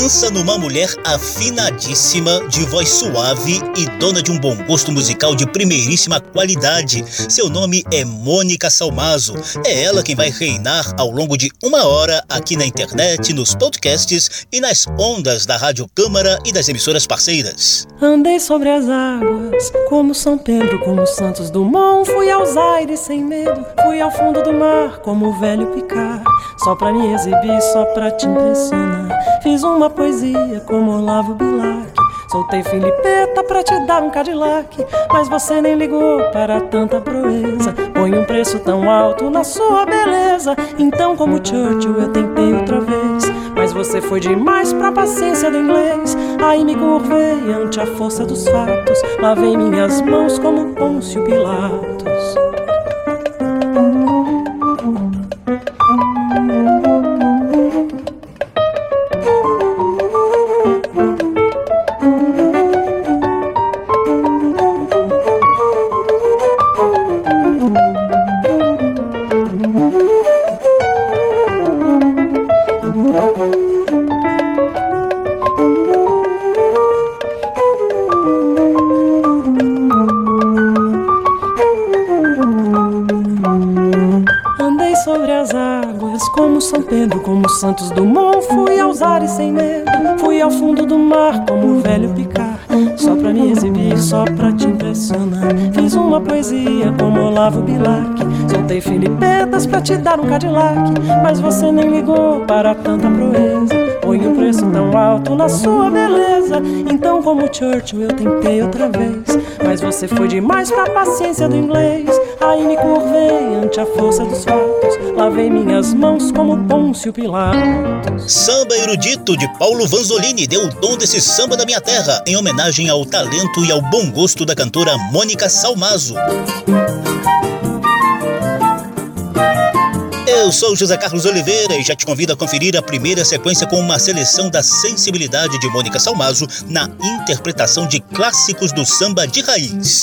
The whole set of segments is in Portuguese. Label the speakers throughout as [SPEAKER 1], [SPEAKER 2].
[SPEAKER 1] Pensa numa mulher afinadíssima, de voz suave e dona de um bom gosto musical de primeiríssima qualidade. Seu nome é Mônica Salmazo. É ela quem vai reinar ao longo de uma hora aqui na internet, nos podcasts e nas ondas da Rádio Câmara e das emissoras parceiras.
[SPEAKER 2] Andei sobre as águas, como São Pedro, como Santos Dumont. Fui aos aires sem medo, fui ao fundo do mar, como o velho Picard. Só pra me exibir, só pra te impressionar. Fiz uma poesia como Olavo Bilac. Soltei Filipeta pra te dar um Cadillac. Mas você nem ligou para tanta proeza. Põe um preço tão alto na sua beleza. Então, como Churchill, eu tentei outra vez. Mas você foi demais pra paciência do inglês. Aí me curvei ante a força dos fatos. Lavei minhas mãos como Pôncio Pilatos. São Pedro, como Santos Dumont. Fui aos ares sem medo, fui ao fundo do mar, como o velho Picard. Só pra me exibir, só pra te impressionar. Fiz uma poesia como Olavo Bilac. Soltei filipetas pra te dar um Cadillac. Mas você nem ligou para tanta proeza. Alto na sua beleza. Então, como Churchill, eu tentei outra vez. Mas você foi demais pra paciência do inglês. Aí me curvei ante a força dos fatos. Lavei minhas mãos como Pôncio Pilatos.
[SPEAKER 1] Samba erudito de Paulo Vanzolini deu o dom desse samba da minha terra, em homenagem ao talento e ao bom gosto da cantora Mônica Salmazo. Eu sou José Carlos Oliveira e já te convido a conferir a primeira sequência com uma seleção da sensibilidade de Mônica Salmazo na interpretação de clássicos do samba de raiz.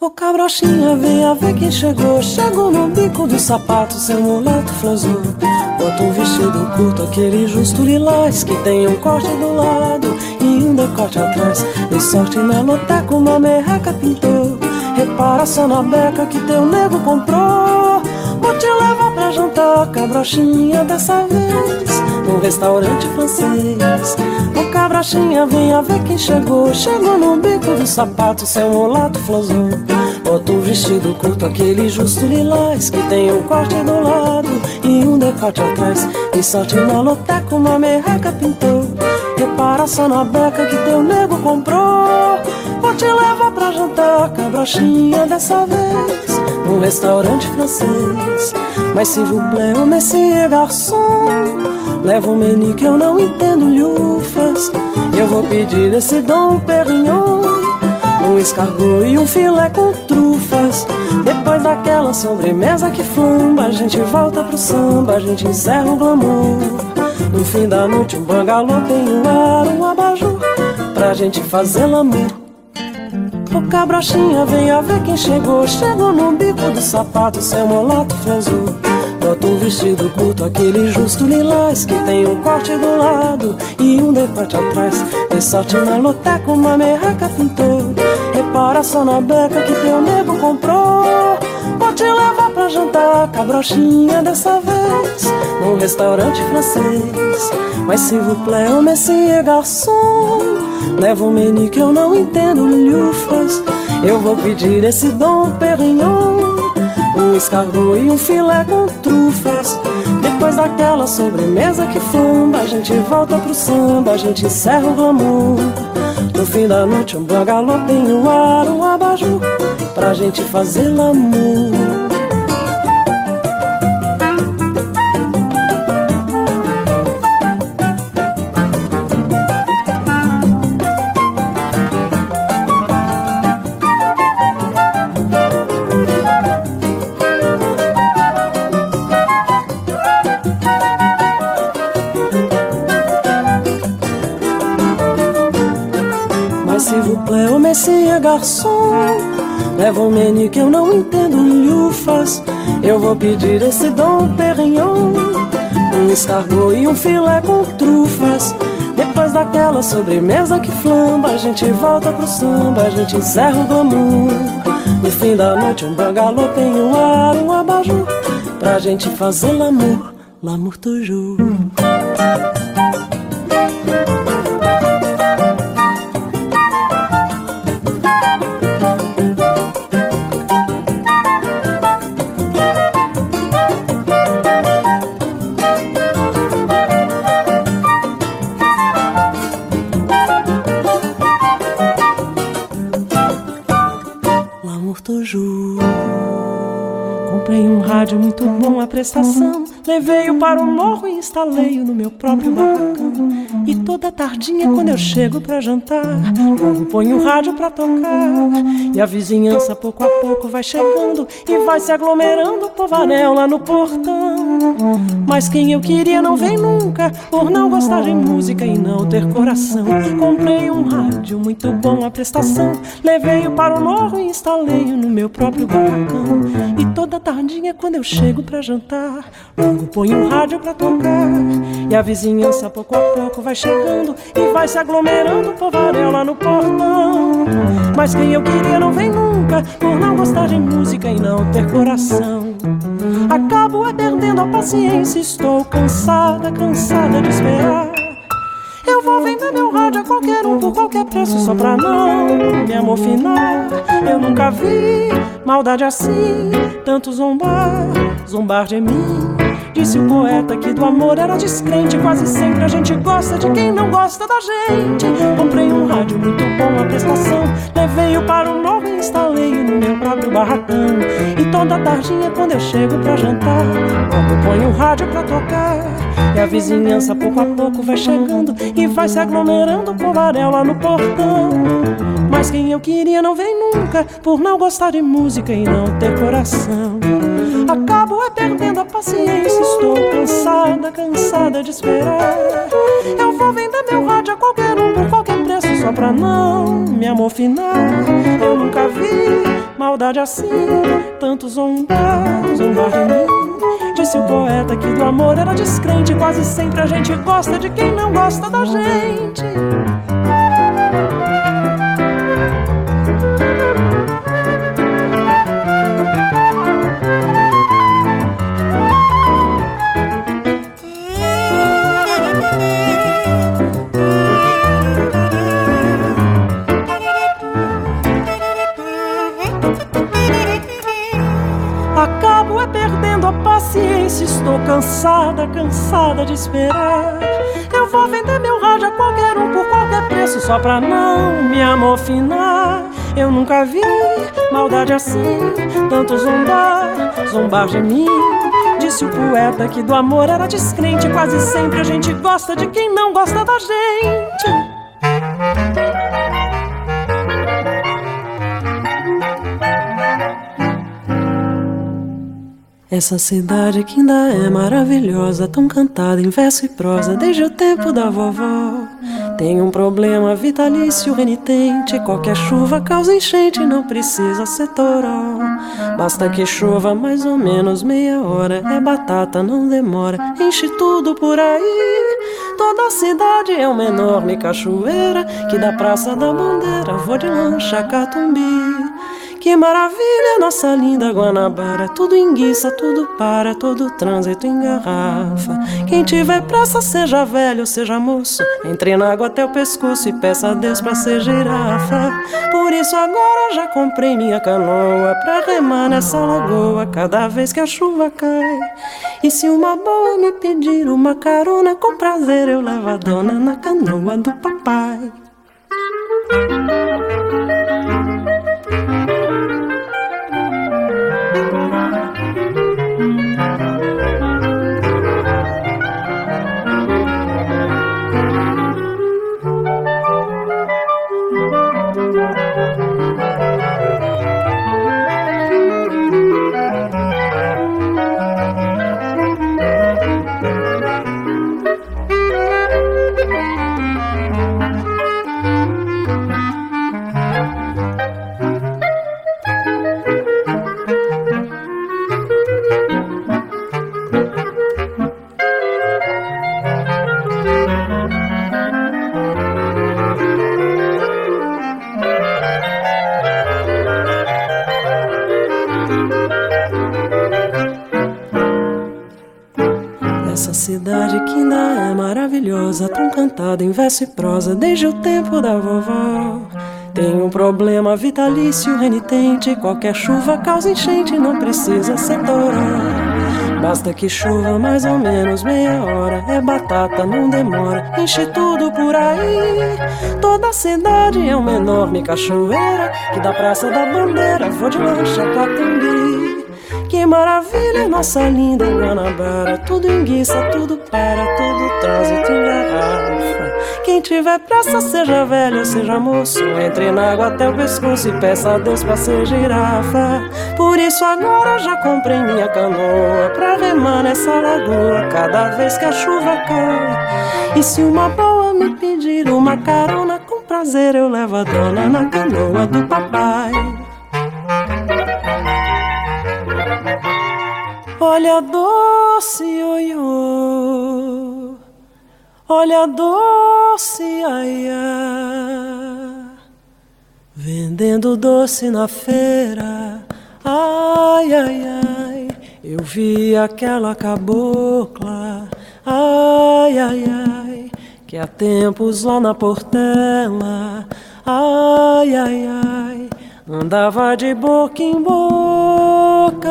[SPEAKER 2] Ô cabrochinha, venha ver quem chegou. Chegou no bico do sapato, seu moleque flosou. Bota um vestido curto, aquele justo lilás Que tem um corte do lado e um decote atrás Dei sorte na loteca, uma merreca pintou Repara só na beca que teu nego comprou. Vou te levar pra jantar, cabrochinha, dessa vez Num restaurante francês. Ô cabrochinha, venha ver quem chegou. Chegou no bico do sapato, seu mulato flosou. Bota um vestido curto, aquele justo lilás Que tem um corte do lado e um decote atrás. E sorte na loteca, uma merreca pintou. Repara só na beca que teu nego comprou Vou te levar pra jantar, cabrochinha, dessa vez Num restaurante francês Mas se vous plaît, ô monsieur garçom Leva um menu que eu não entendo lhufas Eu vou pedir esse Dom Perignon um escargot e um filé com trufas. Depois daquela sobremesa que flamba, a gente volta pro samba, a gente encerra o glamour. No fim da noite, um bangalô tem um ar, um abajur, pra gente fazer l'amour. Ô cabrochinha, venha ver quem chegou. Chegou no bico do sapato, seu molato flazul. Bota um vestido curto, aquele justo lilás Que tem um corte do lado e um decote atrás Tem sorte na loteca, uma merreca pintou Repara só na beca que teu nego comprou Vou te levar pra jantar, cabrochinha, dessa vez Num restaurante francês Mas se vous plaît, monsieur garçom Leva um menu que eu não entendo lhufas Eu vou pedir esse Dom Perignon um escargot e um filé com trufas. Depois daquela sobremesa que flamba, a gente volta pro samba, a gente encerra o glamour. No fim da noite, um bangalô tem um ar, um abajur, pra gente fazer l'amour. Garçom. Leva um menu que eu não entendo lufas. Eu vou pedir esse Dom Perignon. Um escargot e um filé com trufas. Depois daquela sobremesa que flamba, a gente volta pro samba, a gente encerra o glamour. No fim da noite, um bangalô tem um ar, um abajur, pra gente fazer l'amour, l'amour toujours. Prestação. Levei-o para o morro e instalei-o no meu próprio barracão. E toda tardinha, quando eu chego para jantar, logo ponho o rádio para tocar. E a vizinhança, pouco a pouco, vai chegando e vai se aglomerando, povaréu lá no portão. Mas quem eu queria não vem nunca, por não gostar de música e não ter coração. Comprei um rádio muito bom a prestação. Levei-o para o morro e instalei-o no meu próprio barracão. E toda tardinha, quando eu chego para jantar, logo ponho um rádio para tocar. E a vizinhança pouco a pouco vai chegando e vai se aglomerando, povaréu lá no portão. Mas quem eu queria não vem nunca, por não gostar de música e não ter coração. Acabo é perdendo a paciência, estou cansada, cansada de esperar. Eu vou vender meu rádio a qualquer um por qualquer preço só pra não me amofinar. Eu nunca vi maldade assim, tanto zombar, zombar de mim. Disse o poeta que do amor era descrente. Quase sempre a gente gosta de quem não gosta da gente. Comprei um rádio muito bom, a prestação. Levei-o para o novo e instalei-o no meu próprio barracão. E toda tardinha, quando eu chego pra jantar, logo ponho o rádio pra tocar. E a vizinhança pouco a pouco vai chegando e vai se aglomerando com varela no portão. Mas quem eu queria não vem nunca, por não gostar de música e não ter coração. Acabo é perdendo a paciência, estou cansada, cansada de esperar. Eu vou vender meu rádio a qualquer um por qualquer preço, só pra não me amofinar. Eu nunca vi maldade assim, tanto zombar, zombar de mim. Disse o poeta que do amor era descrente, quase sempre a gente gosta de quem não gosta da gente. Cansada, cansada de esperar. Eu vou vender meu rádio a qualquer um por qualquer preço, só pra não me amofinar. Eu nunca vi maldade assim, tanto zombar, zombar de mim. Disse o poeta que do amor era descrente. Quase sempre a gente gosta de quem não gosta da gente. Essa cidade que ainda é maravilhosa, tão cantada em verso e prosa desde o tempo da vovó. Tem um problema vitalício renitente: qualquer chuva causa enchente, não precisa ser toró. Basta que chova mais ou menos meia hora, é batata, não demora, enche tudo por aí. Toda a cidade é uma enorme cachoeira que da Praça da Bandeira vou de lancha Catumbi. Que maravilha, nossa linda Guanabara. Tudo enguiça, tudo para, todo trânsito engarrafa. Quem tiver pressa, seja velho, seja moço. Entre na água até o pescoço e peça a Deus pra ser girafa. Por isso agora já comprei minha canoa pra remar nessa lagoa cada vez que a chuva cai. E se uma boa me pedir uma carona, com prazer eu levo a dona na canoa do papai. Maravilhosa, tão cantada em verso e prosa desde o tempo da vovó. Tem um problema vitalício renitente, qualquer chuva causa enchente, não precisa ser torá. Basta que chova mais ou menos meia hora, é batata, não demora, enche tudo por aí. Toda a cidade é uma enorme cachoeira, que da Praça da Bandeira vou de lancha pra Tumbi. Maravilha, nossa linda Guanabara. Tudo enguiça, tudo para, todo trânsito engarrafa. Quem tiver pressa, seja velho, seja moço. Entre na água até o pescoço e peça a Deus pra ser girafa. Por isso agora já comprei minha canoa pra remar nessa lagoa cada vez que a chuva cai. E se uma boa me pedir uma carona, com prazer eu levo a dona na canoa do papai. Olha doce oiô, olha doce aiá, vendendo doce na feira. Ai, ai, ai, eu vi aquela cabocla. Ai, ai, ai, que há tempos lá na portela. Ai, ai, ai, andava de boca em boca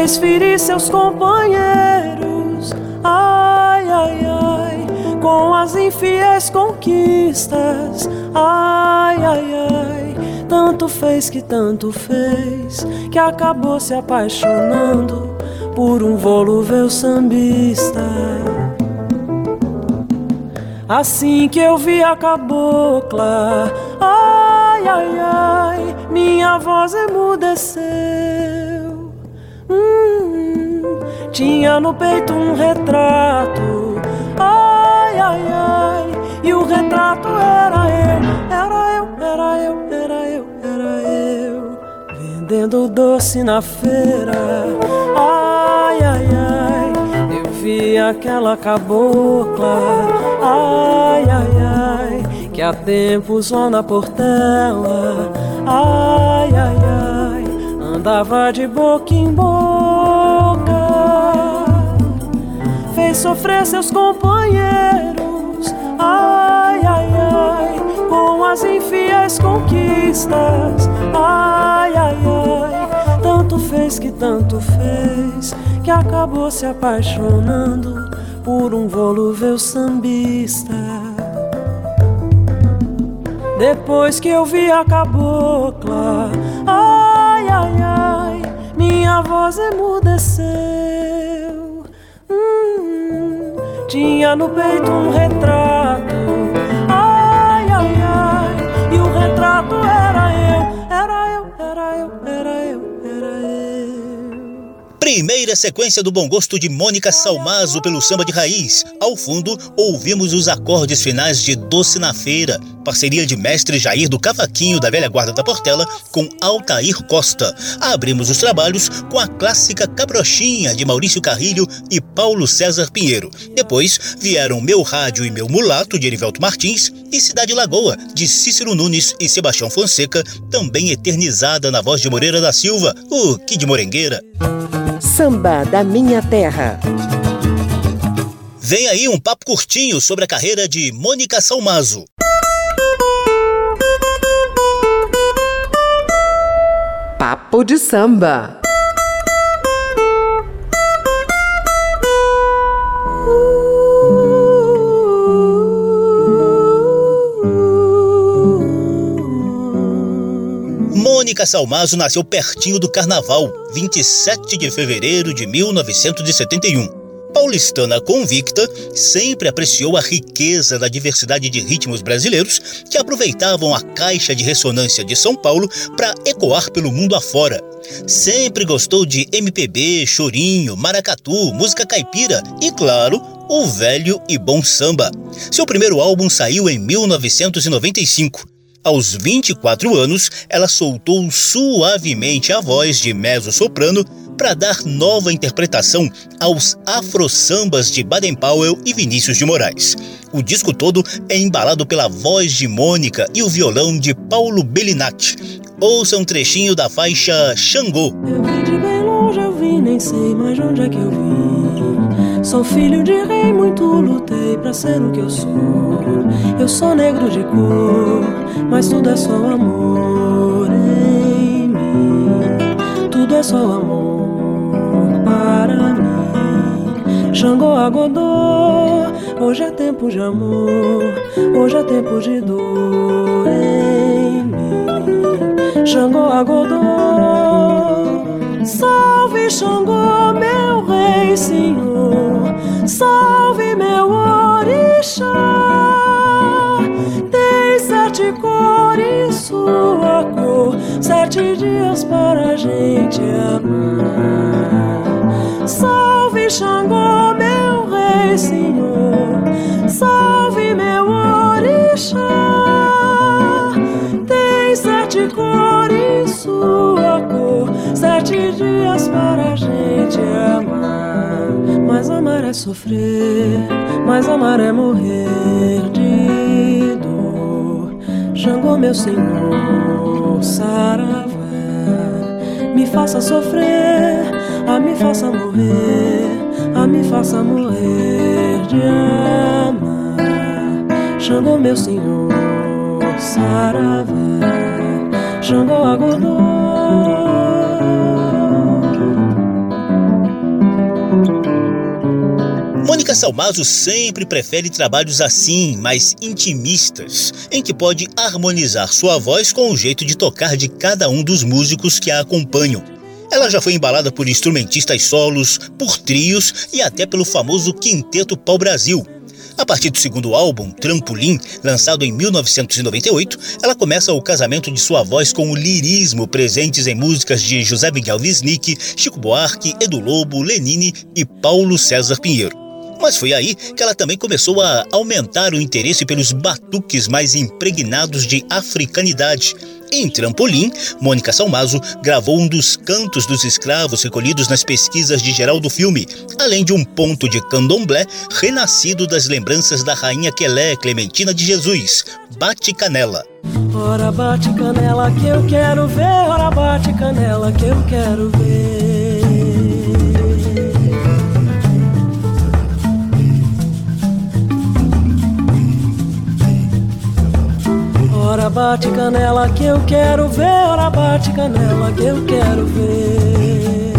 [SPEAKER 2] fez ferir seus companheiros. Ai, ai, ai, com as infiéis conquistas. Ai, ai, ai, tanto fez que tanto fez, que acabou se apaixonando por um volúvel sambista. Assim que eu vi a cabocla, ai, ai, ai, minha voz emudeceu. Hum, tinha no peito um retrato. Ai, ai, ai. E o retrato era eu, era eu, era eu, era eu, era eu. Vendendo doce na feira. Ai. Aquela cabocla. Ai, ai, ai. Que há tempo só na portela. Ai, ai, ai andava de boca em boca, fez sofrer seus companheiros, ai, ai, ai, com as infiéis conquistas, ai, ai, ai, tanto fez que tanto fez, que acabou se apaixonando por um volúvel sambista. Depois que eu vi a cabocla, ai, ai, ai, minha voz emudeceu. Hum, tinha no peito um retrato,
[SPEAKER 1] Primeira sequência do bom gosto de Mônica Salmazo pelo samba de raiz. Ao fundo, ouvimos os acordes finais de Doce na Feira, parceria de mestre Jair do Cavaquinho da Velha Guarda da Portela com Altair Costa. Abrimos os trabalhos com a clássica Cabrochinha de Maurício Carrilho e Paulo César Pinheiro. Depois vieram Meu Rádio e Meu Mulato de Erivelto Martins e Cidade Lagoa de Cícero Nunes e Sebastião Fonseca, também eternizada na voz de Moreira da Silva, o Kid Morengueira.
[SPEAKER 3] Samba da Minha Terra.
[SPEAKER 1] Vem aí um papo curtinho sobre a carreira de Mônica Salmazo.
[SPEAKER 3] Papo de samba.
[SPEAKER 1] Mônica Salmazo nasceu pertinho do Carnaval, 27 de fevereiro de 1971. Paulistana convicta, sempre apreciou a riqueza da diversidade de ritmos brasileiros que aproveitavam a caixa de ressonância de São Paulo para ecoar pelo mundo afora. Sempre gostou de MPB, chorinho, maracatu, música caipira e, claro, o velho e bom samba. Seu primeiro álbum saiu em 1995. Aos 24 anos, ela soltou suavemente a voz de mezzo-soprano para dar nova interpretação aos afro-sambas de Baden-Powell e Vinícius de Moraes. O disco todo é embalado pela voz de Mônica e o violão de Paulo Bellinati. Ouça um trechinho da faixa Xangô.
[SPEAKER 2] Eu vim de bem longe, eu vim, nem sei mais onde é que eu vim. Sou filho de rei, muito lutei pra ser o que eu sou. Eu sou negro de cor, mas tudo é só amor em mim. Tudo é só amor para mim. Xangô Agodô, hoje é tempo de amor, hoje é tempo de dor em mim. Xangô Agodô, salve Xangô, meu rei, senhor, salve meu orixá. Tem sete cores sua cor, sete dias para a gente amar. Salve Xangô, meu rei, senhor, salve meu orixá. Sete dias para a gente amar. Mas amar é sofrer, mas amar é morrer de dor. Xangô, meu senhor, saravá, me faça sofrer, a me faça morrer, a me faça morrer de amar. Xangô, meu senhor, saravá, Xangô, agodô.
[SPEAKER 1] Mônica Salmazo sempre prefere trabalhos assim, mais intimistas, em que pode harmonizar sua voz com o jeito de tocar de cada um dos músicos que a acompanham. Ela já foi embalada por instrumentistas solos, por trios e até pelo famoso Quinteto Pau Brasil. A partir do segundo álbum, Trampolim, lançado em 1998, ela começa o casamento de sua voz com o lirismo presentes em músicas de José Miguel Wisnik, Chico Buarque, Edu Lobo, Lenine e Paulo César Pinheiro. Mas foi aí que ela também começou a aumentar o interesse pelos batuques mais impregnados de africanidade. Em Trampolim, Mônica Salmazo gravou um dos cantos dos escravos recolhidos nas pesquisas de geral do filme, além de um ponto de candomblé renascido das lembranças da rainha Quelé Clementina de Jesus, Bate Canela.
[SPEAKER 2] Ora bate canela que eu quero ver, ora bate canela que eu quero ver. Ora bate canela que eu quero ver, ora bate canela que eu quero ver.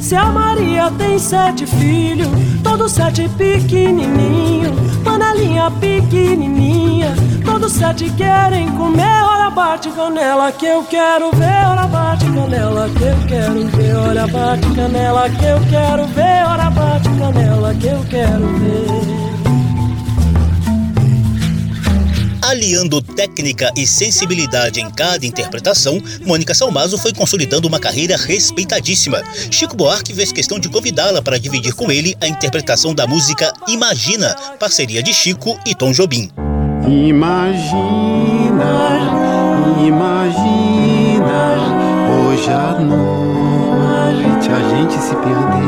[SPEAKER 2] Se a Maria tem sete filhos, todos sete pequenininho, panelinha pequenininha, sete querem comer. Olha bate canela que eu quero ver, olha bate canela que eu quero ver, olha bate canela que eu quero ver, olha bate canela que eu quero ver.
[SPEAKER 1] Aliando técnica e sensibilidade em cada interpretação, Mônica Salmazo foi consolidando uma carreira respeitadíssima. Chico Buarque fez questão de convidá-la para dividir com ele a interpretação da música Imagina, parceria de Chico e Tom Jobim.
[SPEAKER 4] Imagina, imagina, hoje à noite a gente se perder.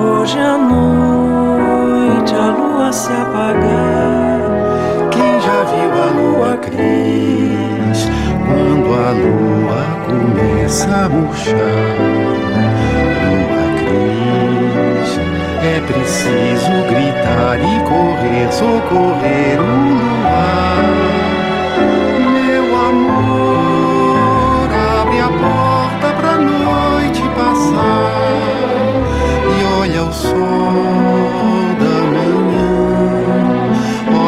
[SPEAKER 2] Hoje à noite a lua se apagar.
[SPEAKER 4] Quem já viu a lua cris quando a lua começa a murchar? É preciso gritar e correr, socorrer o luar. Meu amor, abre a porta pra noite passar. E olha o sol da manhã,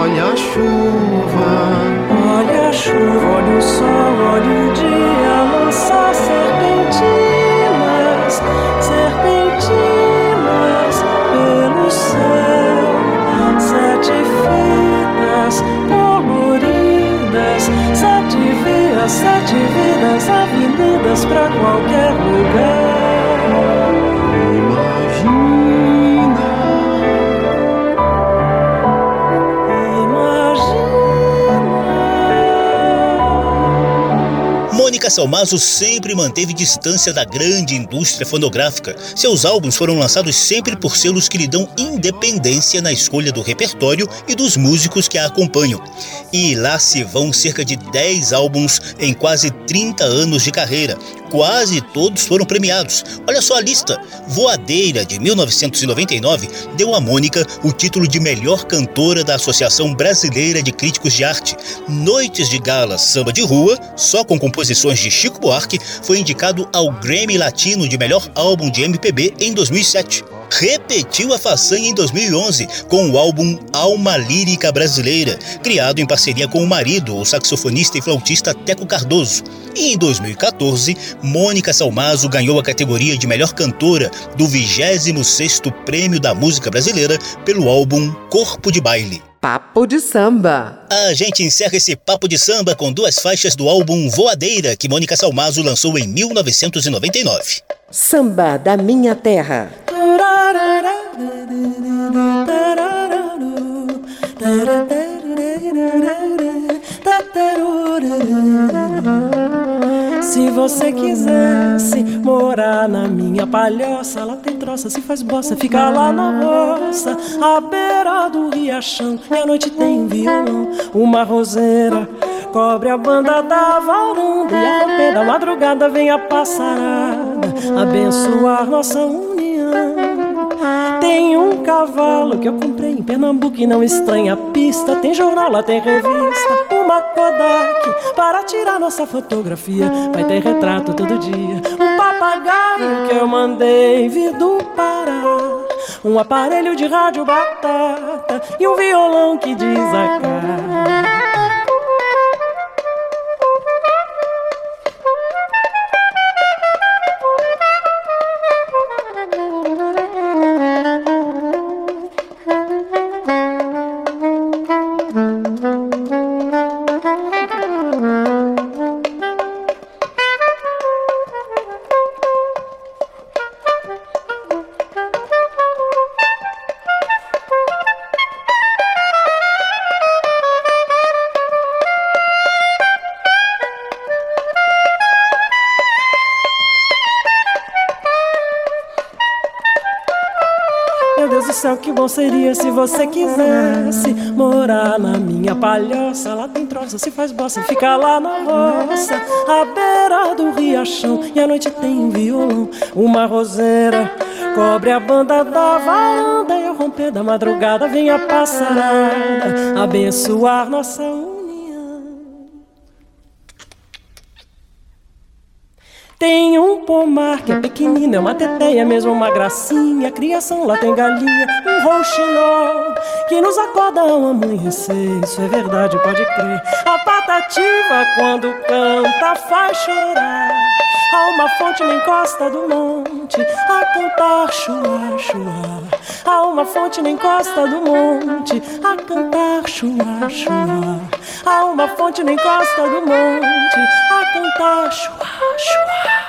[SPEAKER 4] olha a chuva,
[SPEAKER 2] Olha a chuva, olha o sol, olha o dia lançar serpentinas, céu, sete fitas coloridas, sete vias, sete vidas, avenidas pra qualquer lugar.
[SPEAKER 1] Mônica Salmazo sempre manteve distância da grande indústria fonográfica. Seus álbuns foram lançados sempre por selos que lhe dão independência na escolha do repertório e dos músicos que a acompanham. E lá se vão cerca de 10 álbuns em quase 30 anos de carreira, quase todos foram premiados. Olha só a lista: Voadeira, de 1999, deu a Mônica o título de melhor cantora da Associação Brasileira de Críticos de Arte. Noites de Gala Samba de Rua, só com composições de Chico Buarque, foi indicado ao Grammy Latino de melhor álbum de MPB em 2007 repetiu a façanha em 2011 com o álbum Alma Lírica Brasileira, criado em parceria com o marido, o saxofonista e flautista Teco Cardoso. E em 2014, Mônica Salmazo ganhou a categoria de melhor cantora do 26º Prêmio da Música Brasileira pelo álbum Corpo de Baile.
[SPEAKER 3] Papo de Samba.
[SPEAKER 1] A gente encerra esse papo de samba com duas faixas do álbum Voadeira, que Mônica Salmazo lançou em 1999.
[SPEAKER 3] Samba da Minha Terra.
[SPEAKER 2] Se você quisesse morar na minha palhoça, lá tem troça, se faz bossa, fica lá na roça, à beira do riachão. E à noite tem um violão, uma roseira, cobre a banda da varanda. E a pé da madrugada vem a passarada, abençoar nossa união. Tem um cavalo que eu comprei em Pernambuco e não estranha a pista. Tem jornal, lá tem revista, uma Kodak para tirar nossa fotografia. Vai ter retrato todo dia. Um papagaio que eu mandei vir do Pará. Um aparelho de rádio batata e um violão que diz cara. seria se você quisesse morar na minha palhoça? Lá tem troça, se faz bossa, fica lá na roça, à beira do riachão. E à noite tem um violão, uma roseira, cobre a banda da varanda. E ao romper da madrugada vem a passarada abençoar nossa Tem um pomar que é pequenino, é uma teteia, mesmo uma gracinha. Criação lá tem galinha, um rouxinol que nos acorda ao amanhecer. Isso é verdade, pode crer. A patativa, quando canta, faz chorar. Há uma fonte na encosta do monte a cantar chua, chua. Há uma fonte na encosta do monte a cantar chua, chua. Há uma fonte na encosta do monte a cantar chua, chua.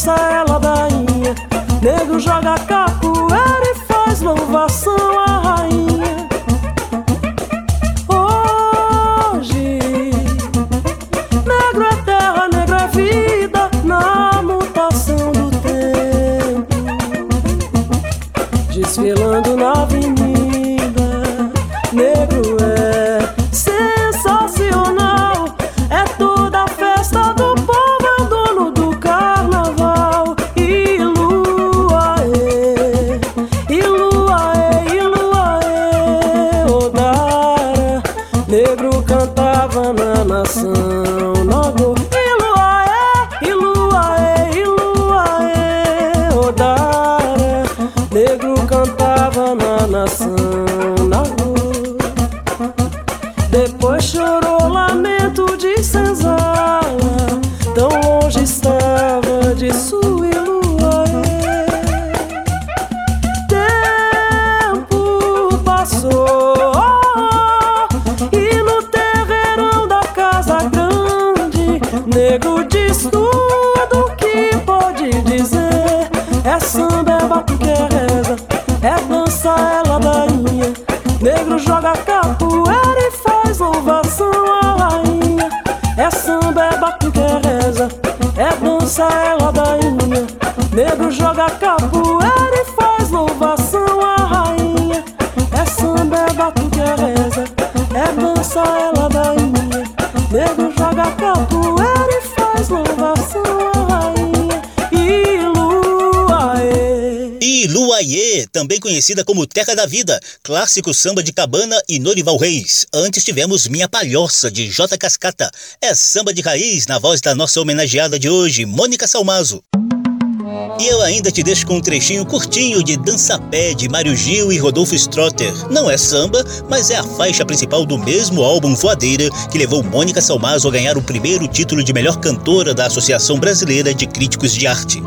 [SPEAKER 2] Dança E é
[SPEAKER 1] Iluaiê, também conhecida como Terra da Vida, clássico samba de Cabana e Norival Reis. Antes tivemos Minha Palhoça, de J. Cascata. É samba de raiz na voz da nossa homenageada de hoje, Mônica Salmazo. E eu ainda te deixo com um trechinho curtinho de Dança Pé de Mário Gil e Rodolfo Strotter. Não é samba, mas é a faixa principal do mesmo álbum Voadeira que levou Mônica Salmazo a ganhar o primeiro título de melhor cantora da Associação Brasileira de Críticos de Arte.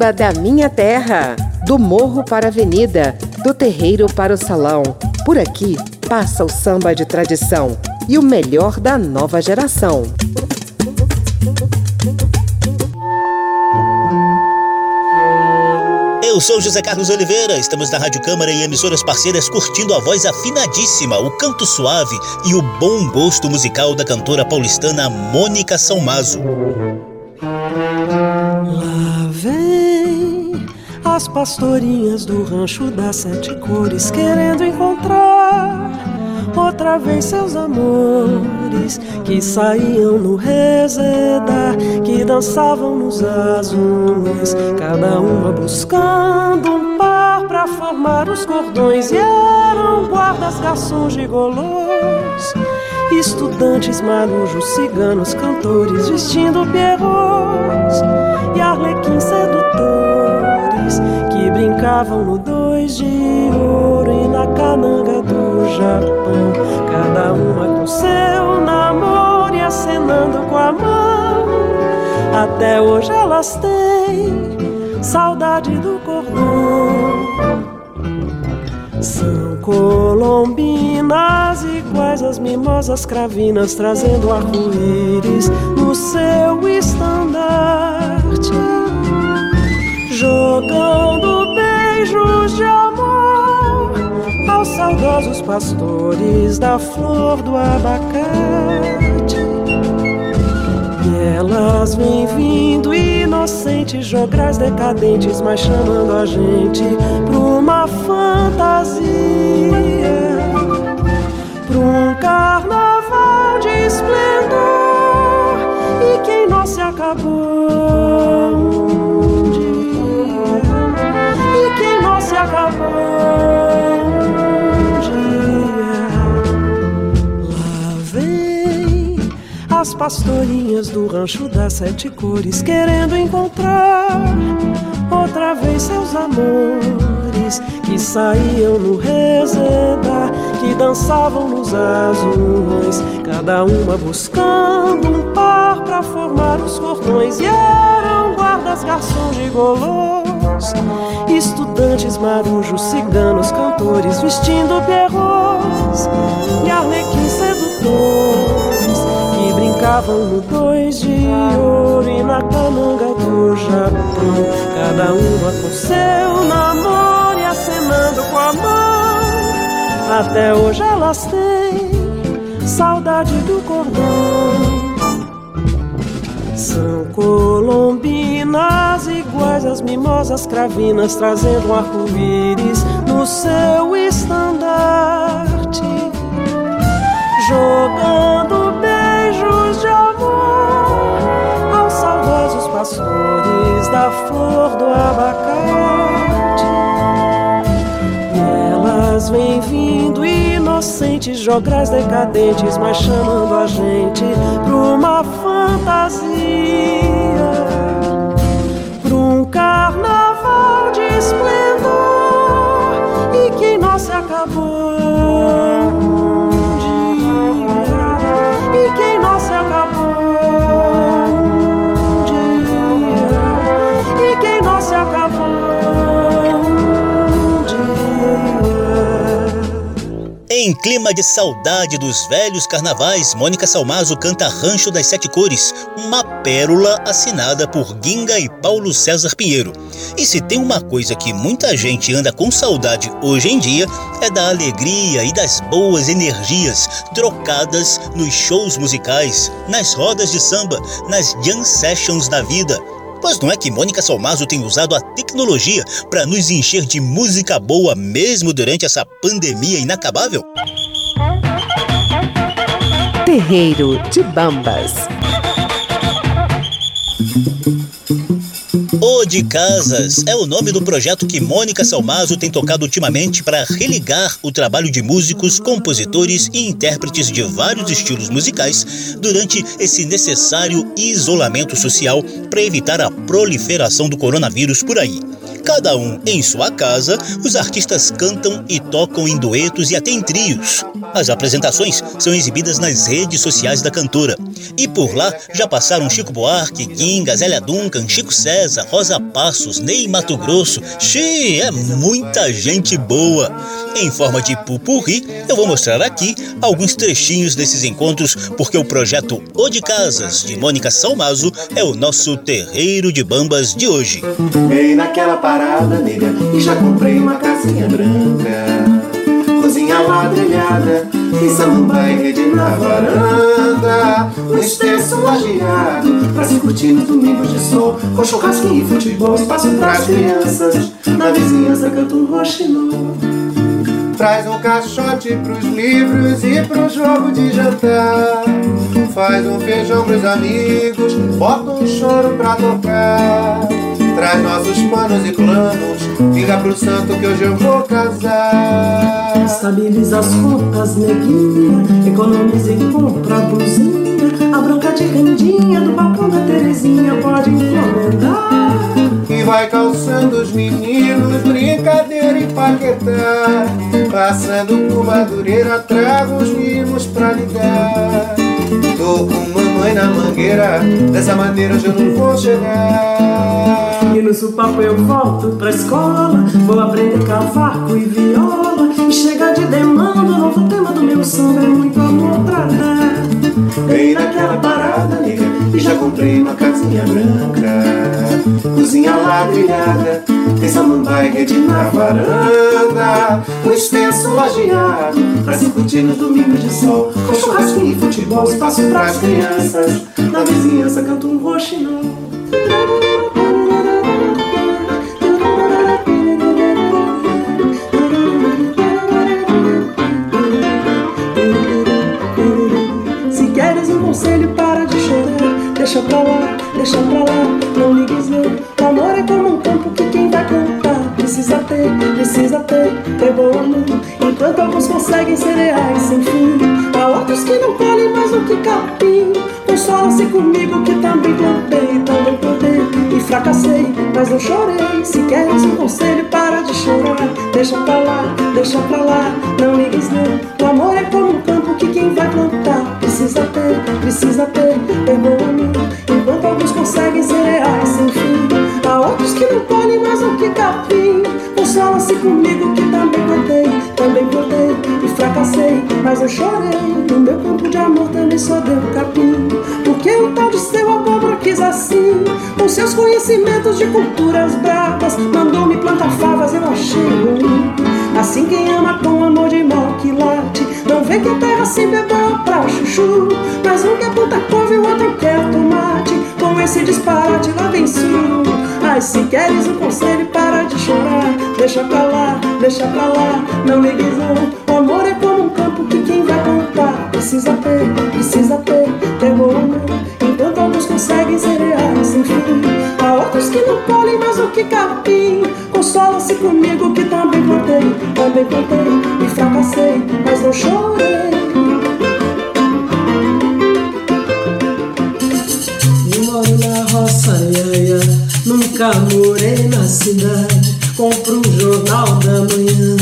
[SPEAKER 3] Samba da Minha Terra. Do morro para a avenida, do terreiro para o salão. Por aqui passa o samba de tradição e o melhor da nova geração.
[SPEAKER 1] Eu sou José Carlos Oliveira, estamos na Rádio Câmara e emissoras parceiras curtindo a voz afinadíssima, o canto suave e o bom gosto musical da cantora paulistana Mônica Salmazo.
[SPEAKER 2] As pastorinhas do rancho das sete cores querendo encontrar outra vez seus amores que saíam no rezedar, que dançavam nos azuis, cada uma buscando um par pra formar os cordões e eram guardas, garçons, gigolôs. Estudantes, marujos, ciganos, cantores vestindo pierrots e arlequins sedutores que brincavam no dois de ouro e na cananga do Japão. Cada uma com seu namoro e acenando com a mão. Até hoje elas têm saudade do cordão. São colombinas iguais as mimosas cravinas, trazendo arco-íris no seu estandarte, jogando beijos de amor aos saudosos pastores da flor do abacate. E elas vêm vindo inocentes, jograis decadentes, mas chamando a gente pra uma fantasia, pra um carnaval de esplendor. E quem não se acabou as pastorinhas do rancho das sete cores querendo encontrar outra vez seus amores que saíam no rezedar, que dançavam nos azuis, cada uma buscando um par para formar os cordões e eram guardas, garçons de golos, estudantes marujos, ciganos, cantores vestindo pierrots e arlequins sedutores brincavam no dois de ouro e na cananga do Japão. Cada uma com seu namoro e acenando com a mão. Até hoje elas têm saudade do cordão. São colombinas iguais às mimosas cravinas, trazendo um arco-íris no seu estandarte, jogando beijos de amor aos saudosos pastores da flor do abacate. Elas vêm vindo inocentes, jograis decadentes, mas chamando a gente pra uma fantasia, se acabou.
[SPEAKER 1] Clima de saudade dos velhos carnavais, Mônica Salmazo canta Rancho das Sete Cores, uma pérola assinada por Ginga e Paulo César Pinheiro. E se tem uma coisa que muita gente anda com saudade hoje em dia, é da alegria e das boas energias trocadas nos shows musicais, nas rodas de samba, nas jam sessions da vida. Pois não é que Mônica Salmazo tem usado a tecnologia para nos encher de música boa mesmo durante essa pandemia inacabável?
[SPEAKER 3] Terreiro de Bambas.
[SPEAKER 1] O de Casas é o nome do projeto que Mônica Salmazo tem tocado ultimamente para religar o trabalho de músicos, compositores e intérpretes de vários estilos musicais durante esse necessário isolamento social para evitar a proliferação do coronavírus por aí. Cada um em sua casa, os artistas cantam e tocam em duetos e até em trios. As apresentações são exibidas nas redes sociais da cantora. E por lá já passaram Chico Buarque, Ginga, Zélia Duncan, Chico César, Rosa Passos, Ney Mato Grosso. Xê, é muita gente boa. Em forma de pupurri, eu vou mostrar aqui alguns trechinhos desses encontros, porque o projeto O de Casas, de Mônica Salmazo, é o nosso terreiro de bambas de hoje.
[SPEAKER 5] Ei, naquela parada, nega, e já comprei uma casinha branca. Cozinha ladrilhada, e samambaia rede na varanda. Um extenso lajeado, pra se curtir nos domingos de sol. Com e futebol, espaço pras crianças. Na vizinhança canta um roxinol. Traz um caixote pros livros e pro jogo de jantar. Faz um feijão pros amigos, bota um choro pra tocar. Traz nossos panos e planos, liga pro santo que hoje eu vou casar.
[SPEAKER 2] Estabiliza as contas, neguinha, economiza e compra a blusinha. A branca de rendinha do balcão da Terezinha pode encomendar.
[SPEAKER 5] E vai calçando os meninos, brincadeira e paquetá. Passando por Madureira, trago os mimos pra ligar. Tô com mamãe na mangueira, dessa maneira hoje eu não vou chegar.
[SPEAKER 2] E no supapo eu volto pra escola, vou aprender cavaco e viola. E chega de
[SPEAKER 5] te demando, novo tema do meu samba é muito amor pra dar.
[SPEAKER 2] Vem naquela parada, nega, e já comprei uma casinha branca. Cozinha ladrilhada, tem samambaia rede na varanda. Um extenso lajeado, pra se curtir nos domingos de sol. Com churrasquinho e futebol, espaço pras crianças. Na vizinhança canta um roxinol. Deixa pra lá, deixa pra lá, não ligues não. Amor é como um campo que quem vai plantar precisa ter, precisa ter, ter bom amor. Enquanto alguns conseguem cereais sem fim, há outros que não colhem mais do que capim. Consola-se comigo que também plantei, também plantei e fracassei, mas não chorei. Se queres um conselho, para de chorar. Deixa pra lá, deixa pra lá, não ligues não. Mas eu chorei. No meu campo de amor também só deu capim. Porque o tal de seu abóbora quis assim, com seus conhecimentos de culturas bravas, mandou-me plantar favas, eu achei ruim. Assim quem ama com amor de mal que late, não vê que a terra sempre é boa pra chuchu. Mas um quer planta couve e o outro quer tomate. Com esse disparate lá vem sul. Ai, se queres um conselho, para de chorar. Deixa pra lá, deixa pra lá, não ligues não. O que quem vai plantar precisa ter, precisa ter, ter bom. Enquanto alguns conseguem cereais sem fim, há outros que não colhem mais o que capim. Consola-se comigo que também plantei, também plantei e fracassei, mas não chorei. Nunca morei na cidade. Compro um jornal da manhã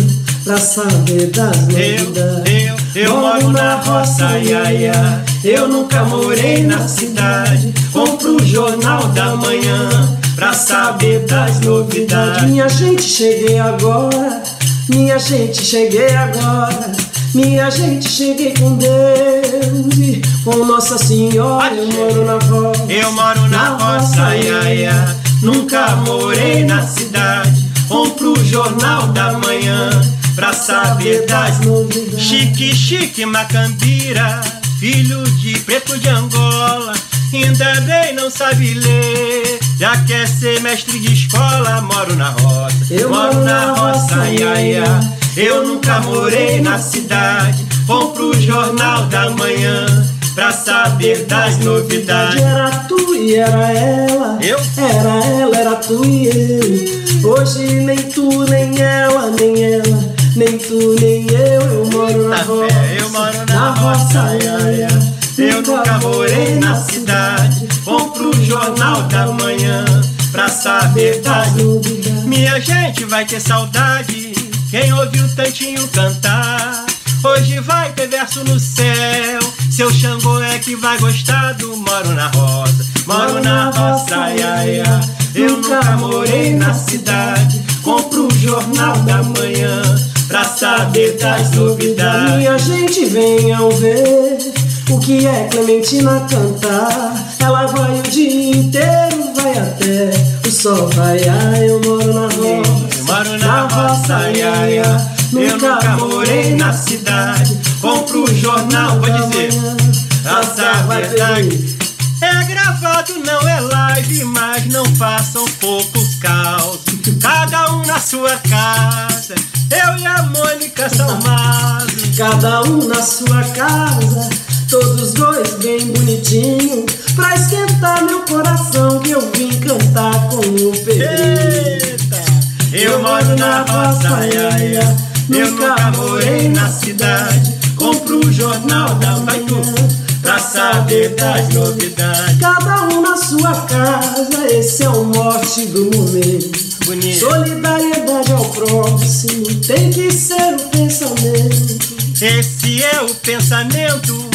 [SPEAKER 2] pra saber das novidades.
[SPEAKER 6] Eu, moro na roça, iaia. Eu nunca morei na cidade. Compro o jornal da manhã pra saber das novidades.
[SPEAKER 5] Minha gente, cheguei agora. Minha gente, cheguei agora. Minha gente, cheguei com Deus e com Nossa Senhora. Eu moro na roça.
[SPEAKER 6] Eu moro na roça, iaia. Nunca morei na cidade. Compro o jornal da manhã pra saber das novidades. Chique, chique, macambira, filho de preto de Angola. Ainda bem não sabe ler, já quer ser mestre de escola. Moro na roça,
[SPEAKER 5] Eu
[SPEAKER 6] moro na roça, ia, ia. Eu nunca morei na cidade. Compro o jornal da manhã pra saber das novidades.
[SPEAKER 5] Era tu e era ela.
[SPEAKER 6] Eu?
[SPEAKER 5] Era ela, era tu e eu. Hoje nem tu, nem ela, nem ela. Nem tu, nem eu. Eu moro na
[SPEAKER 6] Tá
[SPEAKER 5] roça.
[SPEAKER 6] fé, eu moro na roça, ia, ia. Eu nunca morei na cidade. Compro o jornal da manhã pra saber das
[SPEAKER 5] novidades.
[SPEAKER 6] Minha gente vai ter saudade. Quem ouviu o tantinho cantar. Hoje vai ter verso no céu. Seu Xangô é que vai gostar do Moro na Roça. Moro na roça, ia. Eu nunca morei na cidade. Compro o jornal da manhã pra saber das novidades.
[SPEAKER 5] Minha gente, venham ver o que é Clementina cantar. Ela vai o dia inteiro, vai até o sol raiar. Eu moro na roça.
[SPEAKER 6] Eu moro na roça, ia, ia. Eu nunca morei na cidade. Compro o jornal, vou dizer. Essa verdade é gravado, não é live, mas não façam pouco caos. Cada um na sua casa, eu e a Mônica Salmazo.
[SPEAKER 5] Cada um na sua casa, todos dois bem bonitinho, pra esquentar meu coração que eu vim cantar com o Pedrinho.
[SPEAKER 6] Eita, eu moro na roça, ia, ia. Eu nunca morei na cidade. Compro o jornal da manhã pra saber das novidades.
[SPEAKER 5] Cada um na sua casa, esse é o mote do momento.
[SPEAKER 6] Bonito.
[SPEAKER 5] Solidariedade ao próximo tem que ser o pensamento.
[SPEAKER 6] Esse é o pensamento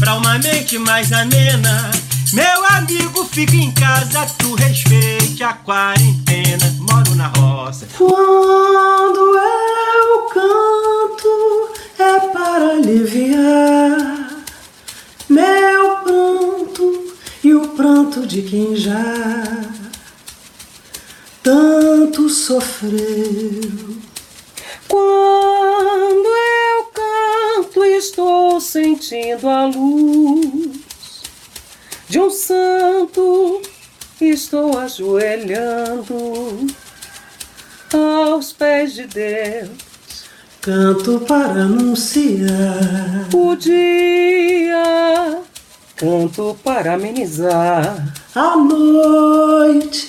[SPEAKER 6] pra uma mente mais amena. Meu amigo, fica em casa, tu respeite a quarentena. Moro na roça.
[SPEAKER 5] Quando eu
[SPEAKER 2] canto é para aliviar meu pranto e o pranto de quem já tanto sofreu. Quando eu canto, estou sentindo a luz de um santo, estou ajoelhando aos pés de Deus. Canto para anunciar. O dia, canto para amenizar. A noite,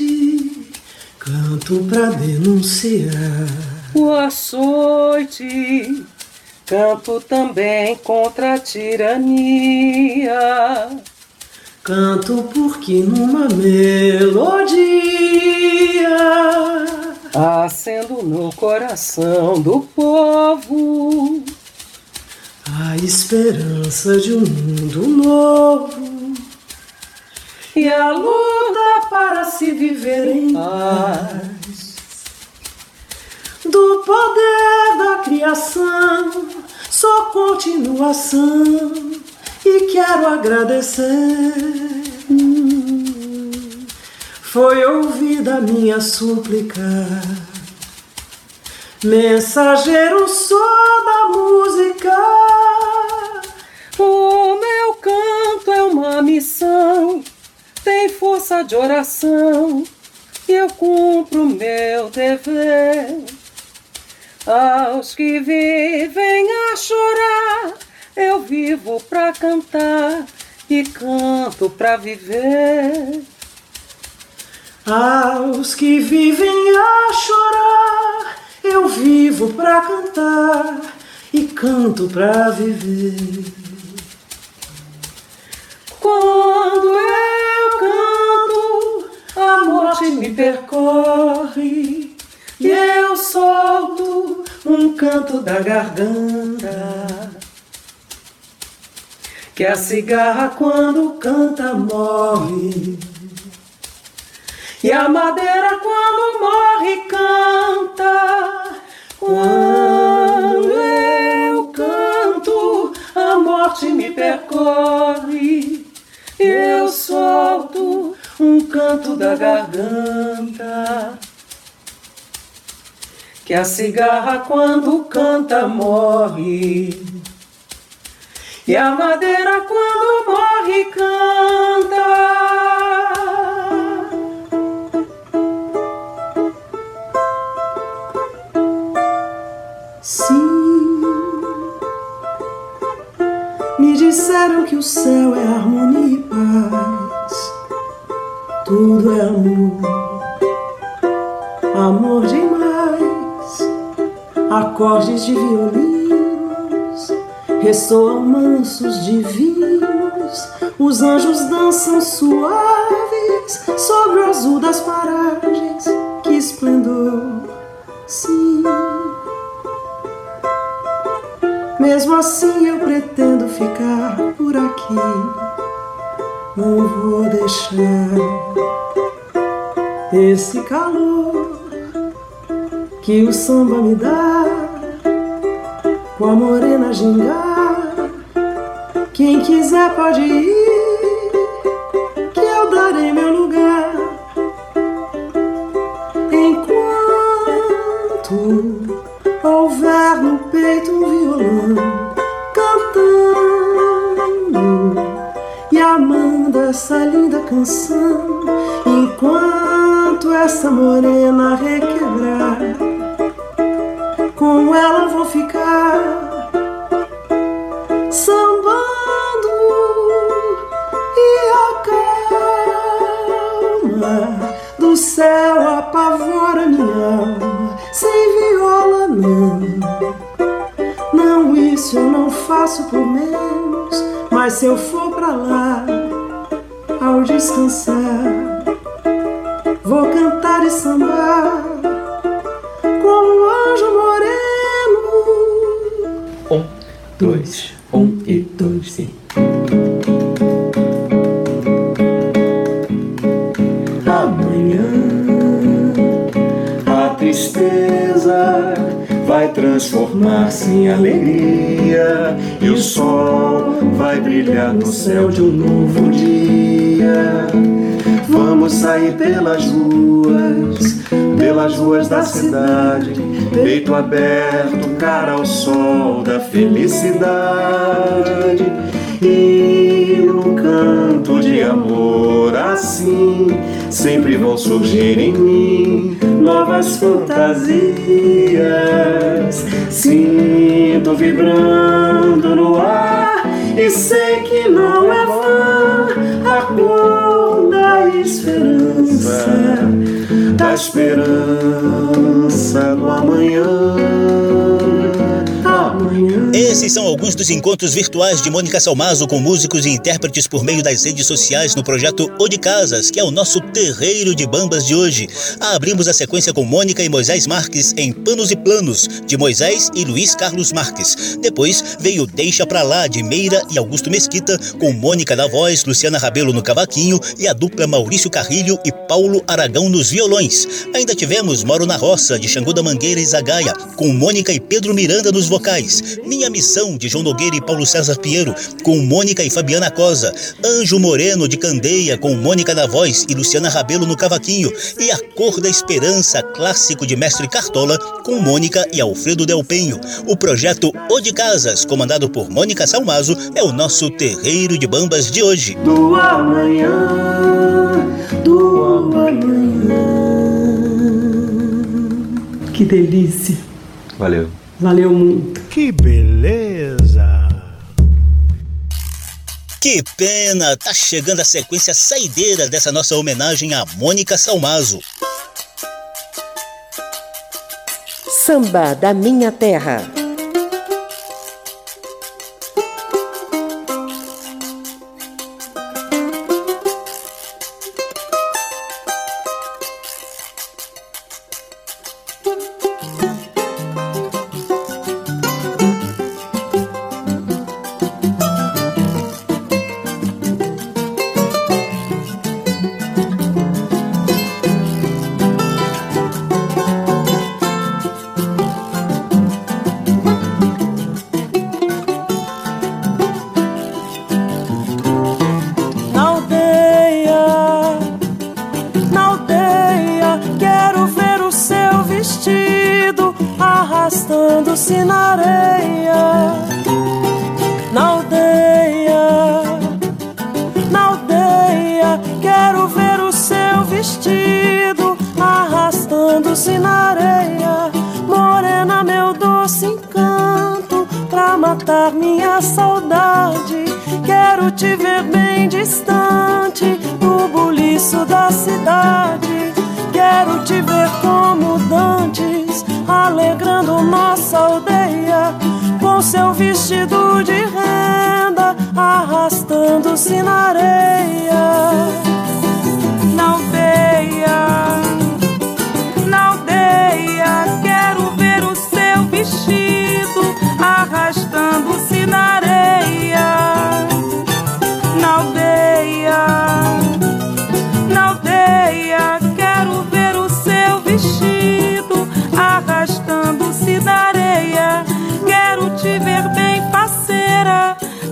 [SPEAKER 2] canto para denunciar. O açoite, canto também contra a tirania. Canto porque numa melodia acendo no coração do povo a esperança de um mundo novo e a luta para se viver em paz. Do poder da criação, só continuação e quero agradecer foi ouvida a minha súplica. Mensageiro sou da música, o meu canto é uma missão, tem força de oração, e eu cumpro meu dever. Aos que vivem a chorar, eu vivo pra cantar e canto pra viver. Aos que vivem a chorar, eu vivo pra cantar e canto pra viver. Quando eu canto, a morte me percorre e eu solto um canto da garganta. Que a cigarra quando canta morre e a madeira quando morre canta. Quando eu canto, a morte me percorre. Eu solto um canto da garganta. Que a cigarra quando canta morre. E a madeira quando morre canta. disseram que o céu é harmonia e paz, tudo é amor, amor demais. Acordes de violinos ressoam mansos divinos, os anjos dançam suaves sobre o azul das paragens. Que esplendor, sim. Mesmo assim eu pretendo ficar por aqui. Não vou deixar esse calor que o samba me dá com a morena gingar. Quem quiser pode ir, que eu darei meu lugar. Enquanto houver no peito um violão cantando e amando essa linda canção, transformar-se em alegria e o sol vai brilhar no céu de um novo dia. Vamos sair pelas ruas, pelas ruas da cidade, peito aberto, cara ao sol da felicidade. E num canto de amor assim, sempre vão surgir em mim novas fantasias. Sinto vibrando no ar e sei que não é vã a cor da esperança, da esperança do amanhã.
[SPEAKER 1] Esses são alguns dos encontros virtuais de Mônica Salmazo com músicos e intérpretes por meio das redes sociais no projeto O de Casas, que é o nosso terreiro de bambas de hoje. Abrimos a sequência com Mônica e Moisés Marques em Panos e Planos, de Moisés e Luiz Carlos Marques. Depois veio Deixa Pra Lá, de Meira e Augusto Mesquita, com Mônica na voz, Luciana Rabelo no cavaquinho e a dupla Maurício Carrilho e Paulo Aragão nos violões. Ainda tivemos Moro na Roça, de Xangô da Mangueira e Zagaia, com Mônica e Pedro Miranda nos vocais. Minha Missão, de João Nogueira e Paulo César Pinheiro, com Mônica e Fabiana Cosa. Anjo Moreno, de Candeia, com Mônica na voz e Luciana Rabelo no cavaquinho. E A Cor da Esperança, clássico de Mestre Cartola, com Mônica e Alfredo Del Penho. O projeto O de Casas, comandado por Mônica Salmazo, é o nosso terreiro de bambas de hoje.
[SPEAKER 2] Do amanhã, do amanhã.
[SPEAKER 7] Que delícia.
[SPEAKER 8] Valeu.
[SPEAKER 7] Valeu muito.
[SPEAKER 9] Que beleza!
[SPEAKER 1] Que pena! Tá chegando a sequência saideira dessa nossa homenagem a Mônica Salmazo.
[SPEAKER 10] Samba da Minha Terra.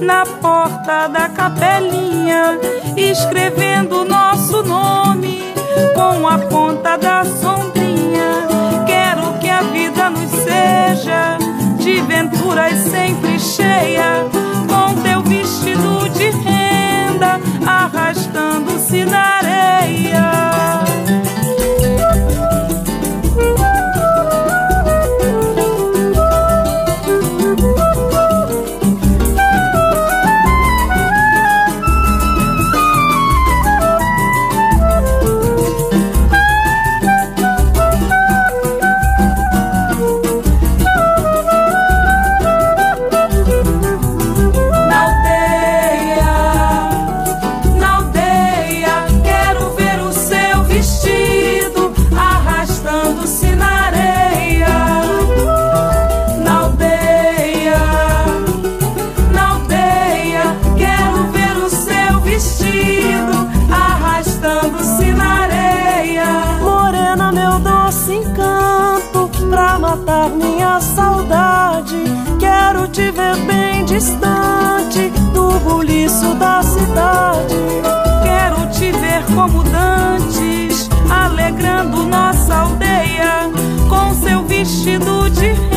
[SPEAKER 11] Na porta da capelinha, escrevendo nosso nome com a ponta da sombrinha. Quero que a vida nos seja de venturas sempre cheia, com teu vestido de renda arrastando-se na areia.
[SPEAKER 2] distante do buliço da cidade. Quero te ver como dantes, alegrando nossa aldeia com seu vestido de rei.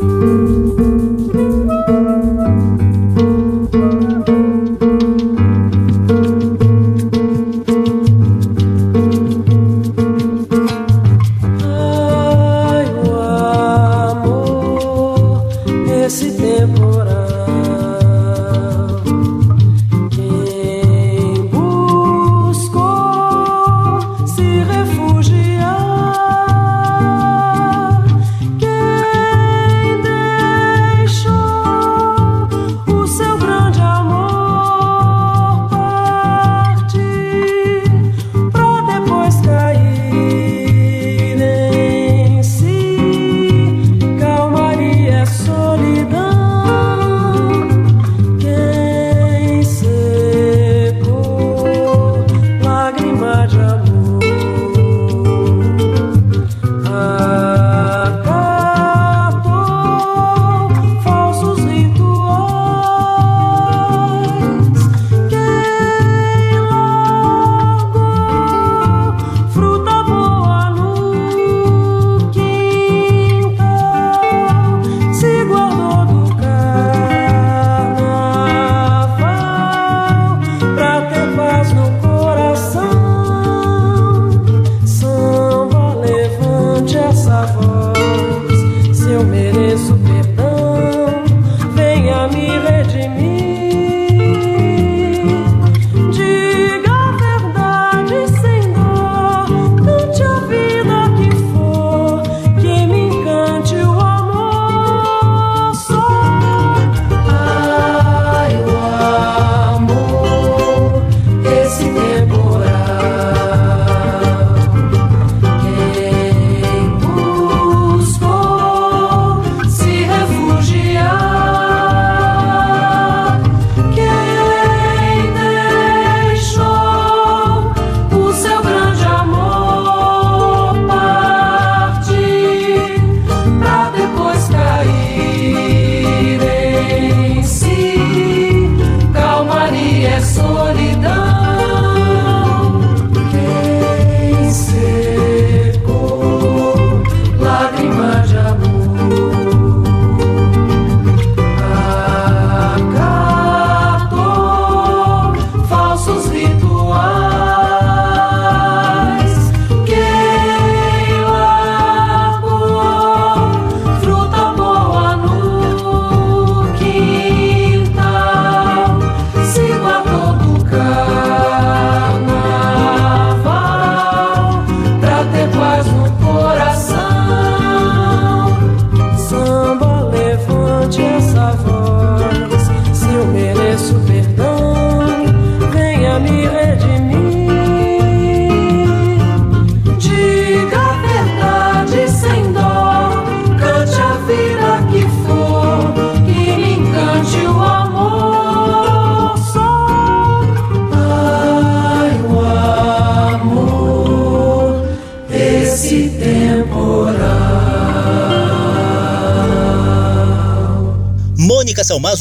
[SPEAKER 1] Música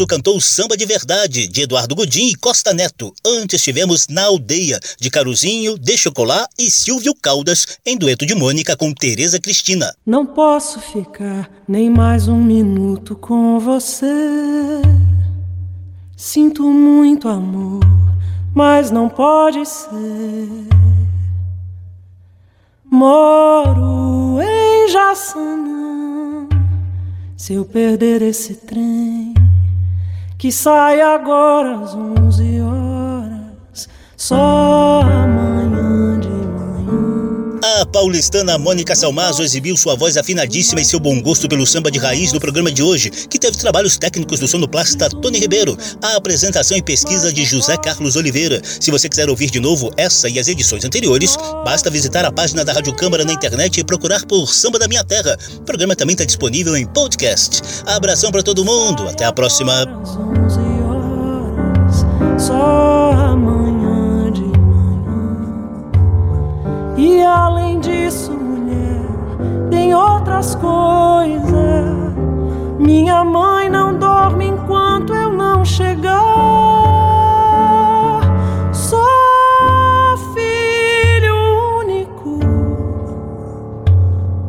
[SPEAKER 1] Cantou Samba de Verdade, de Eduardo Gudim e Costa Neto. Antes tivemos Na Aldeia, de Caruzinho, De Chocolat e Silvio Caldas, em dueto de Mônica com Tereza Cristina.
[SPEAKER 2] Não posso ficar nem mais um minuto com você. Sinto muito amor, mas não pode ser. Moro em Jaçanã. Se eu perder esse trem que sai agora às onze horas, só amanhã
[SPEAKER 1] a paulistana Mônica Salmazo exibiu sua voz afinadíssima e seu bom gosto pelo samba de raiz no programa de hoje, que teve trabalhos técnicos do sonoplasta Tony Ribeiro, a apresentação e pesquisa de José Carlos Oliveira. Se você quiser ouvir de novo essa e as edições anteriores, basta visitar a página da Rádio Câmara na internet e procurar por Samba da Minha Terra. O programa também está disponível em podcast. Abração para todo mundo, até a próxima.
[SPEAKER 2] E além disso, mulher, tem outras coisas. Minha mãe não dorme enquanto eu não chegar. Sou filho único.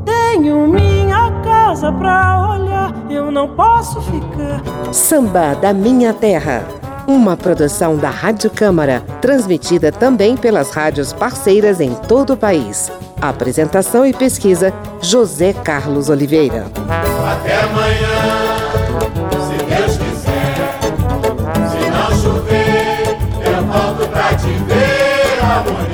[SPEAKER 2] Tenho minha casa pra olhar. Eu não posso ficar.
[SPEAKER 3] Samba da minha terra uma produção da Rádio Câmara, transmitida também pelas rádios parceiras em todo o país. Apresentação e pesquisa: José Carlos Oliveira.
[SPEAKER 5] Até amanhã, se Deus quiser. Se não chover, eu volto pra te ver amanhã.